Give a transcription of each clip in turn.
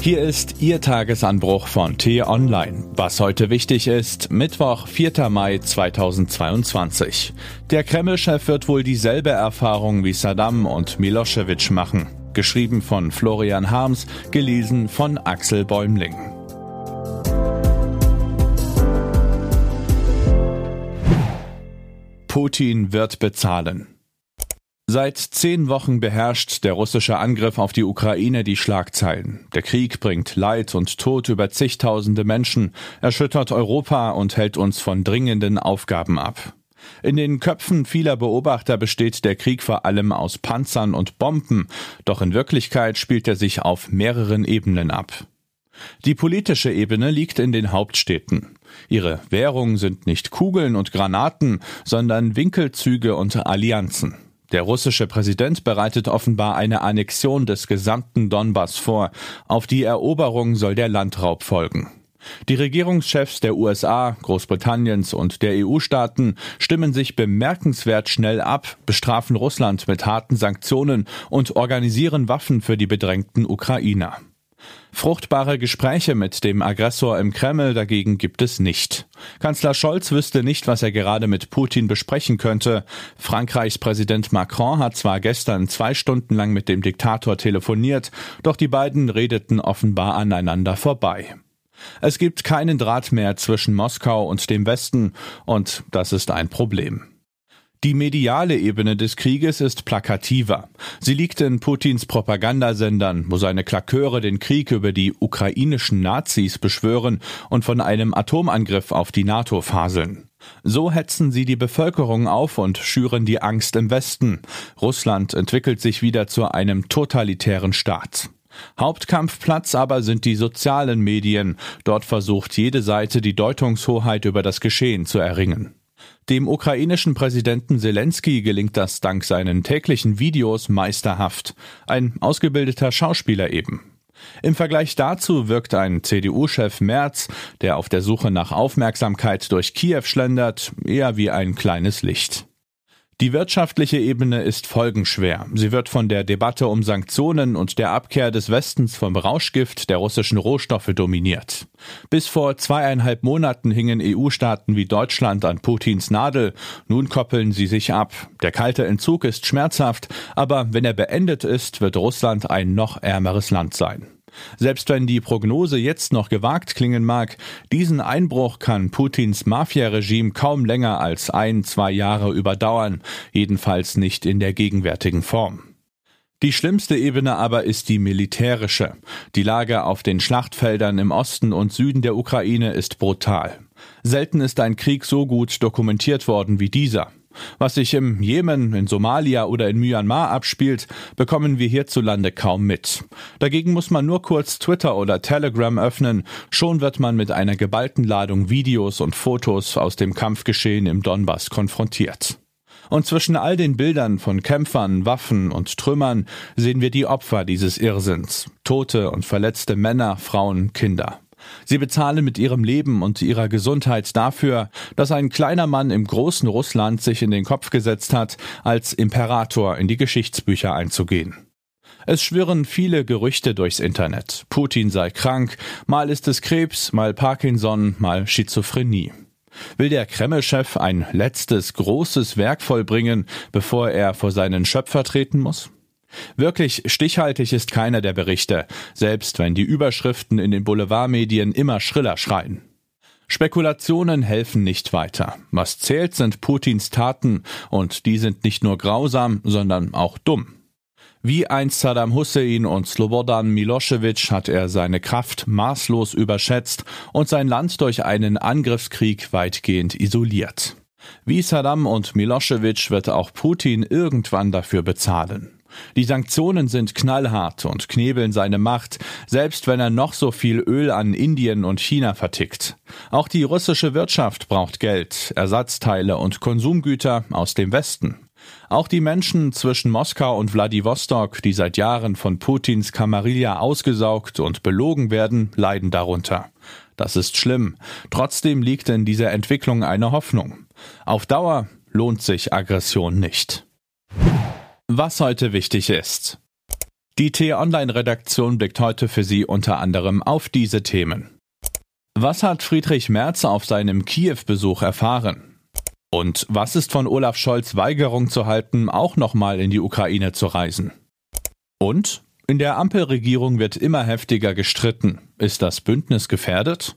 Hier ist Ihr Tagesanbruch von T-Online. Was heute wichtig ist, Mittwoch, 4. Mai 2022. Der Kreml-Chef wird wohl dieselbe Erfahrung wie Saddam und Milosevic machen. Geschrieben von Florian Harms, gelesen von Axel Bäumling. Putin wird bezahlen. Seit zehn Wochen beherrscht der russische Angriff auf die Ukraine die Schlagzeilen. Der Krieg bringt Leid und Tod über zigtausende Menschen, erschüttert Europa und hält uns von dringenden Aufgaben ab. In den Köpfen vieler Beobachter besteht der Krieg vor allem aus Panzern und Bomben, doch in Wirklichkeit spielt er sich auf mehreren Ebenen ab. Die politische Ebene liegt in den Hauptstädten. Ihre Währung sind nicht Kugeln und Granaten, sondern Winkelzüge und Allianzen. Der russische Präsident bereitet offenbar eine Annexion des gesamten Donbass vor. Auf die Eroberung soll der Landraub folgen. Die Regierungschefs der USA, Großbritanniens und der EU-Staaten stimmen sich bemerkenswert schnell ab, bestrafen Russland mit harten Sanktionen und organisieren Waffen für die bedrängten Ukrainer. Fruchtbare Gespräche mit dem Aggressor im Kreml dagegen gibt es nicht. Kanzler Scholz wüsste nicht, was er gerade mit Putin besprechen könnte. Frankreichs Präsident Macron hat zwar gestern zwei Stunden lang mit dem Diktator telefoniert, doch die beiden redeten offenbar aneinander vorbei. Es gibt keinen Draht mehr zwischen Moskau und dem Westen, und das ist ein Problem. Die mediale Ebene des Krieges ist plakativer. Sie liegt in Putins Propagandasendern, wo seine Klaköre den Krieg über die ukrainischen Nazis beschwören und von einem Atomangriff auf die NATO faseln. So hetzen sie die Bevölkerung auf und schüren die Angst im Westen. Russland entwickelt sich wieder zu einem totalitären Staat. Hauptkampfplatz aber sind die sozialen Medien. Dort versucht jede Seite die Deutungshoheit über das Geschehen zu erringen. Dem ukrainischen Präsidenten Zelensky gelingt das dank seinen täglichen Videos meisterhaft. Ein ausgebildeter Schauspieler eben. Im Vergleich dazu wirkt ein CDU-Chef Merz, der auf der Suche nach Aufmerksamkeit durch Kiew schlendert, eher wie ein kleines Licht. Die wirtschaftliche Ebene ist folgenschwer. Sie wird von der Debatte um Sanktionen und der Abkehr des Westens vom Rauschgift der russischen Rohstoffe dominiert. Bis vor zweieinhalb Monaten hingen EU-Staaten wie Deutschland an Putins Nadel. Nun koppeln sie sich ab. Der kalte Entzug ist schmerzhaft, aber wenn er beendet ist, wird Russland ein noch ärmeres Land sein. Selbst wenn die Prognose jetzt noch gewagt klingen mag, diesen Einbruch kann Putins Mafia-Regime kaum länger als ein, zwei Jahre überdauern, jedenfalls nicht in der gegenwärtigen Form. Die schlimmste Ebene aber ist die militärische. Die Lage auf den Schlachtfeldern im Osten und Süden der Ukraine ist brutal. Selten ist ein Krieg so gut dokumentiert worden wie dieser. Was sich im Jemen, in Somalia oder in Myanmar abspielt, bekommen wir hierzulande kaum mit. Dagegen muss man nur kurz Twitter oder Telegram öffnen, schon wird man mit einer geballten Ladung Videos und Fotos aus dem Kampfgeschehen im Donbass konfrontiert. Und zwischen all den Bildern von Kämpfern, Waffen und Trümmern sehen wir die Opfer dieses Irrsinns. Tote und verletzte Männer, Frauen, Kinder. Sie bezahlen mit ihrem Leben und ihrer Gesundheit dafür, dass ein kleiner Mann im großen Russland sich in den Kopf gesetzt hat, als Imperator in die Geschichtsbücher einzugehen. Es schwirren viele Gerüchte durchs Internet. Putin sei krank, mal ist es Krebs, mal Parkinson, mal Schizophrenie. Will der Kreml-Chef ein letztes großes Werk vollbringen, bevor er vor seinen Schöpfer treten muss? Wirklich stichhaltig ist keiner der Berichte, selbst wenn die Überschriften in den Boulevardmedien immer schriller schreien. Spekulationen helfen nicht weiter. Was zählt, sind Putins Taten, und die sind nicht nur grausam, sondern auch dumm. Wie einst Saddam Hussein und Slobodan Milosevic hat er seine Kraft maßlos überschätzt und sein Land durch einen Angriffskrieg weitgehend isoliert. Wie Saddam und Milosevic wird auch Putin irgendwann dafür bezahlen. Die Sanktionen sind knallhart und knebeln seine Macht, selbst wenn er noch so viel Öl an Indien und China vertickt. Auch die russische Wirtschaft braucht Geld, Ersatzteile und Konsumgüter aus dem Westen. Auch die Menschen zwischen Moskau und Wladiwostok, die seit Jahren von Putins Kamarilla ausgesaugt und belogen werden, leiden darunter. Das ist schlimm. Trotzdem liegt in dieser Entwicklung eine Hoffnung. Auf Dauer lohnt sich Aggression nicht. Was heute wichtig ist. Die T-Online-Redaktion blickt heute für Sie unter anderem auf diese Themen. Was hat Friedrich Merz auf seinem Kiew-Besuch erfahren? Und was ist von Olaf Scholz Weigerung zu halten, auch nochmal in die Ukraine zu reisen? Und in der Ampelregierung wird immer heftiger gestritten. Ist das Bündnis gefährdet?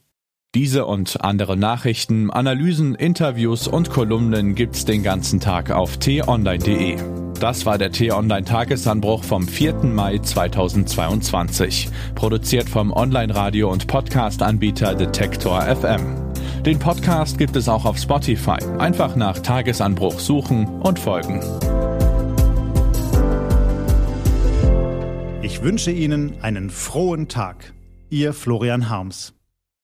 Diese und andere Nachrichten, Analysen, Interviews und Kolumnen gibt's den ganzen Tag auf t-online.de. Das war der T-Online Tagesanbruch vom 4. Mai 2022, produziert vom Online-Radio- und Podcast-Anbieter Detektor FM. Den Podcast gibt es auch auf Spotify. Einfach nach Tagesanbruch suchen und folgen. Ich wünsche Ihnen einen frohen Tag. Ihr Florian Harms.